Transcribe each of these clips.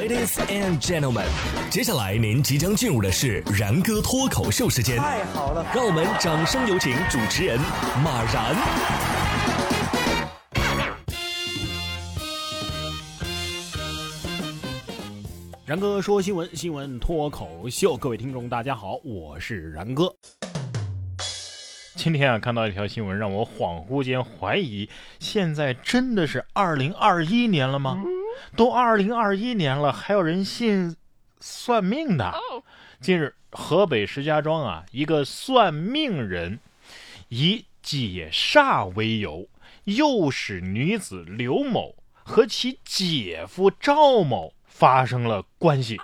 Ladies and gentlemen，接下来您即将进入的是然哥脱口秀时间。太好了，让我们掌声有请主持人马然。然哥说新闻，新闻脱口秀，各位听众大家好，我是然哥。今天啊，看到一条新闻，让我恍惚间怀疑，现在真的是二零二一年了吗？都二零二一年了，还有人信算命的？近日，河北石家庄啊，一个算命人以解煞为由，诱使女子刘某和其姐夫赵某发生了关系。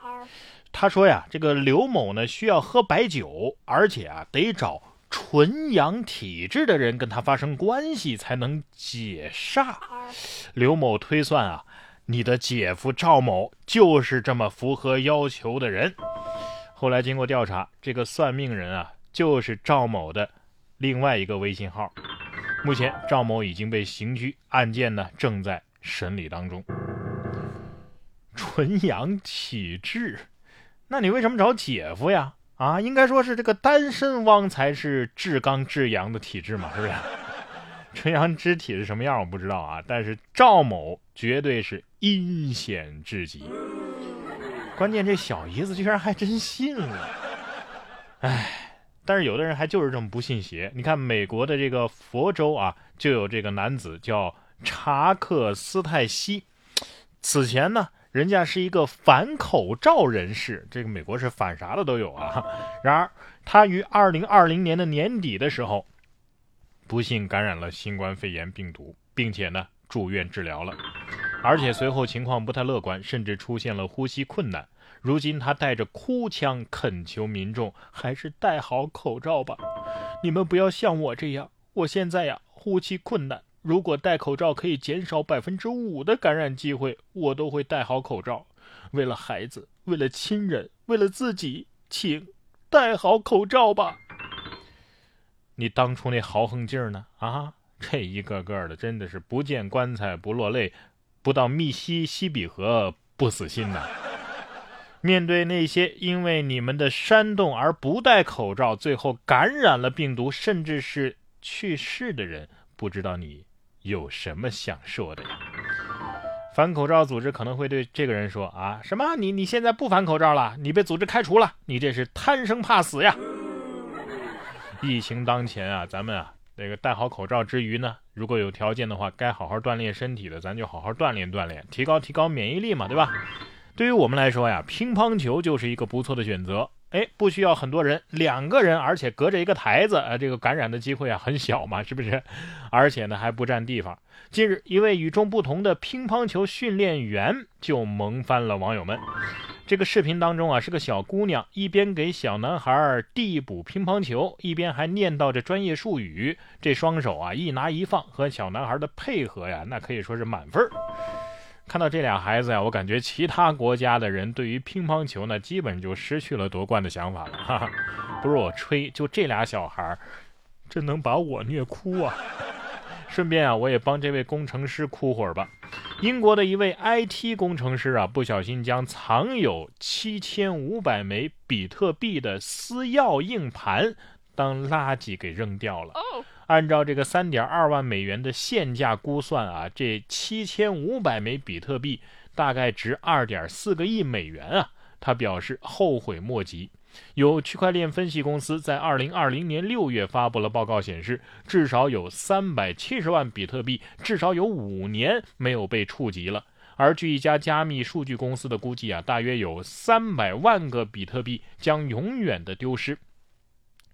他说呀，这个刘某呢需要喝白酒，而且啊得找纯阳体质的人跟他发生关系才能解煞。刘某推算啊。你的姐夫赵某就是这么符合要求的人。后来经过调查，这个算命人啊，就是赵某的另外一个微信号。目前赵某已经被刑拘，案件呢正在审理当中。纯阳体质，那你为什么找姐夫呀？啊，应该说是这个单身汪才是至刚至阳的体质嘛，是不是？纯阳之体是什么样我不知道啊，但是赵某绝对是阴险至极。关键这小姨子居然还真信了，哎，但是有的人还就是这么不信邪。你看美国的这个佛州啊，就有这个男子叫查克斯泰西，此前呢，人家是一个反口罩人士，这个美国是反啥的都有啊。然而他于二零二零年的年底的时候。不幸感染了新冠肺炎病毒，并且呢住院治疗了，而且随后情况不太乐观，甚至出现了呼吸困难。如今他带着哭腔恳求民众还是戴好口罩吧，你们不要像我这样，我现在呀呼吸困难，如果戴口罩可以减少百分之五的感染机会，我都会戴好口罩。为了孩子，为了亲人，为了自己，请戴好口罩吧。你当初那豪横劲儿呢？啊，这一个个的真的是不见棺材不落泪，不到密西西比河不死心呐！面对那些因为你们的煽动而不戴口罩，最后感染了病毒，甚至是去世的人，不知道你有什么想说的呀？反口罩组织可能会对这个人说：啊，什么？你你现在不反口罩了？你被组织开除了？你这是贪生怕死呀！疫情当前啊，咱们啊，那个戴好口罩之余呢，如果有条件的话，该好好锻炼身体的，咱就好好锻炼锻炼，提高提高免疫力嘛，对吧？对于我们来说呀，乒乓球就是一个不错的选择。哎，不需要很多人，两个人，而且隔着一个台子，啊，这个感染的机会啊很小嘛，是不是？而且呢还不占地方。近日，一位与众不同的乒乓球训练员就萌翻了网友们。这个视频当中啊，是个小姑娘，一边给小男孩递补乒乓球，一边还念叨着专业术语。这双手啊，一拿一放，和小男孩的配合呀，那可以说是满分。看到这俩孩子呀，我感觉其他国家的人对于乒乓球呢，基本就失去了夺冠的想法了。哈哈，不是我吹，就这俩小孩，真能把我虐哭啊！顺便啊，我也帮这位工程师哭会儿吧。英国的一位 IT 工程师啊，不小心将藏有七千五百枚比特币的私钥硬盘当垃圾给扔掉了。按照这个三点二万美元的现价估算啊，这七千五百枚比特币大概值二点四个亿美元啊。他表示后悔莫及。有区块链分析公司在二零二零年六月发布了报告，显示至少有三百七十万比特币，至少有五年没有被触及了。而据一家加密数据公司的估计啊，大约有三百万个比特币将永远的丢失。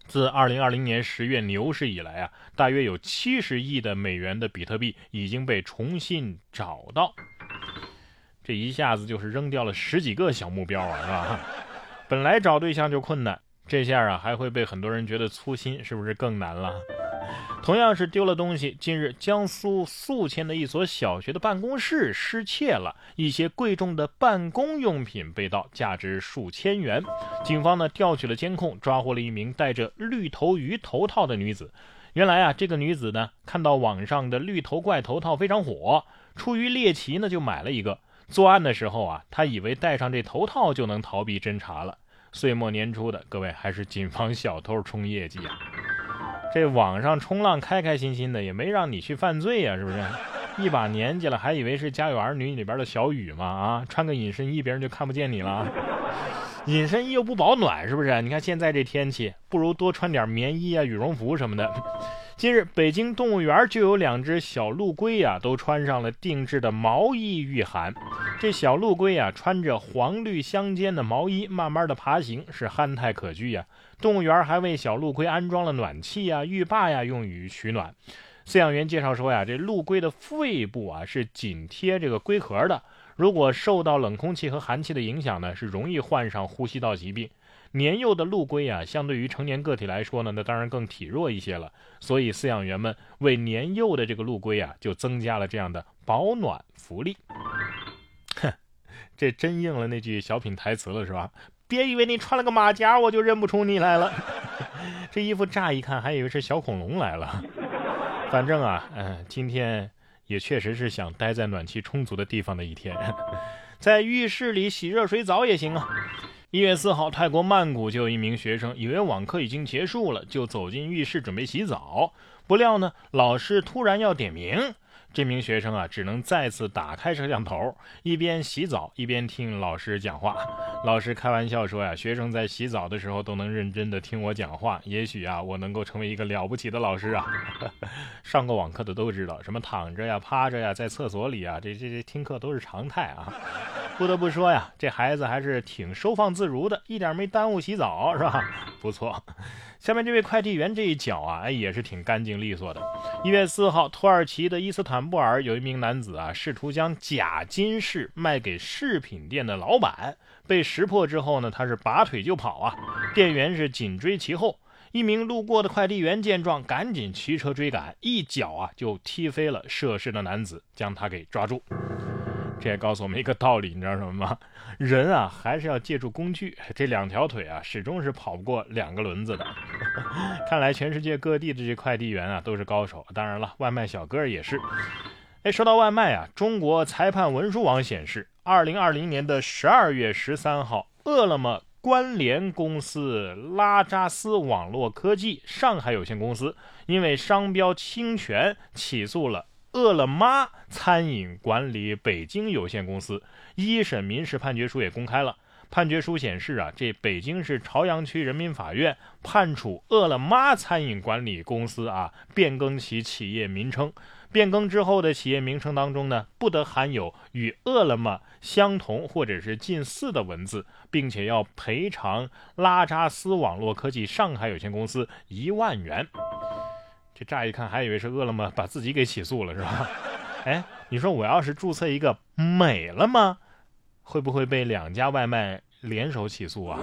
自二零二零年十月牛市以来啊，大约有七十亿的美元的比特币已经被重新找到。这一下子就是扔掉了十几个小目标啊，是吧？本来找对象就困难，这下啊还会被很多人觉得粗心，是不是更难了？同样是丢了东西，近日江苏宿迁的一所小学的办公室失窃了，一些贵重的办公用品被盗，价值数千元。警方呢调取了监控，抓获了一名戴着绿头鱼头套的女子。原来啊，这个女子呢看到网上的绿头怪头套非常火，出于猎奇呢就买了一个。作案的时候啊，他以为戴上这头套就能逃避侦查了。岁末年初的，各位还是谨防小偷冲业绩啊！这网上冲浪开开心心的，也没让你去犯罪呀，是不是？一把年纪了，还以为是《家有儿女》里边的小雨吗？啊，穿个隐身衣，别人就看不见你了。隐身衣又不保暖，是不是？你看现在这天气，不如多穿点棉衣啊、羽绒服什么的。近日，北京动物园就有两只小陆龟呀，都穿上了定制的毛衣御寒。这小陆龟呀，穿着黄绿相间的毛衣，慢慢的爬行，是憨态可掬呀。动物园还为小陆龟安装了暖气呀、浴霸呀，用于取暖。饲养员介绍说呀，这陆龟的肺部啊是紧贴这个龟壳的，如果受到冷空气和寒气的影响呢，是容易患上呼吸道疾病。年幼的陆龟啊，相对于成年个体来说呢，那当然更体弱一些了。所以饲养员们为年幼的这个陆龟啊，就增加了这样的保暖福利。哼，这真应了那句小品台词了，是吧？别以为你穿了个马甲，我就认不出你来了。这衣服乍一看还以为是小恐龙来了。反正啊，嗯，今天也确实是想待在暖气充足的地方的一天，在浴室里洗热水澡也行啊。一月四号，泰国曼谷就有一名学生，以为网课已经结束了，就走进浴室准备洗澡。不料呢，老师突然要点名，这名学生啊，只能再次打开摄像头，一边洗澡一边听老师讲话。老师开玩笑说呀：“学生在洗澡的时候都能认真的听我讲话，也许啊，我能够成为一个了不起的老师啊。”上过网课的都知道，什么躺着呀、趴着呀，在厕所里啊，这这这听课都是常态啊。不得不说呀，这孩子还是挺收放自如的，一点没耽误洗澡，是吧？不错。下面这位快递员这一脚啊，哎，也是挺干净利索的。一月四号，土耳其的伊斯坦布尔有一名男子啊，试图将假金饰卖给饰品店的老板，被识破之后呢，他是拔腿就跑啊，店员是紧追其后。一名路过的快递员见状，赶紧骑车追赶，一脚啊就踢飞了涉事的男子，将他给抓住。这也告诉我们一个道理，你知道什么吗？人啊，还是要借助工具。这两条腿啊，始终是跑不过两个轮子的。看来全世界各地的这快递员啊，都是高手。当然了，外卖小哥也是。哎，说到外卖啊，中国裁判文书网显示，二零二零年的十二月十三号，饿了么关联公司拉扎斯网络科技上海有限公司因为商标侵权起诉了。饿了么餐饮管理北京有限公司一审民事判决书也公开了。判决书显示啊，这北京市朝阳区人民法院判处饿了么餐饮管理公司啊变更其企业名称。变更之后的企业名称当中呢，不得含有与饿了么相同或者是近似的文字，并且要赔偿拉扎斯网络科技上海有限公司一万元。乍一看还以为是饿了么把自己给起诉了是吧？哎，你说我要是注册一个美了吗，会不会被两家外卖联手起诉啊？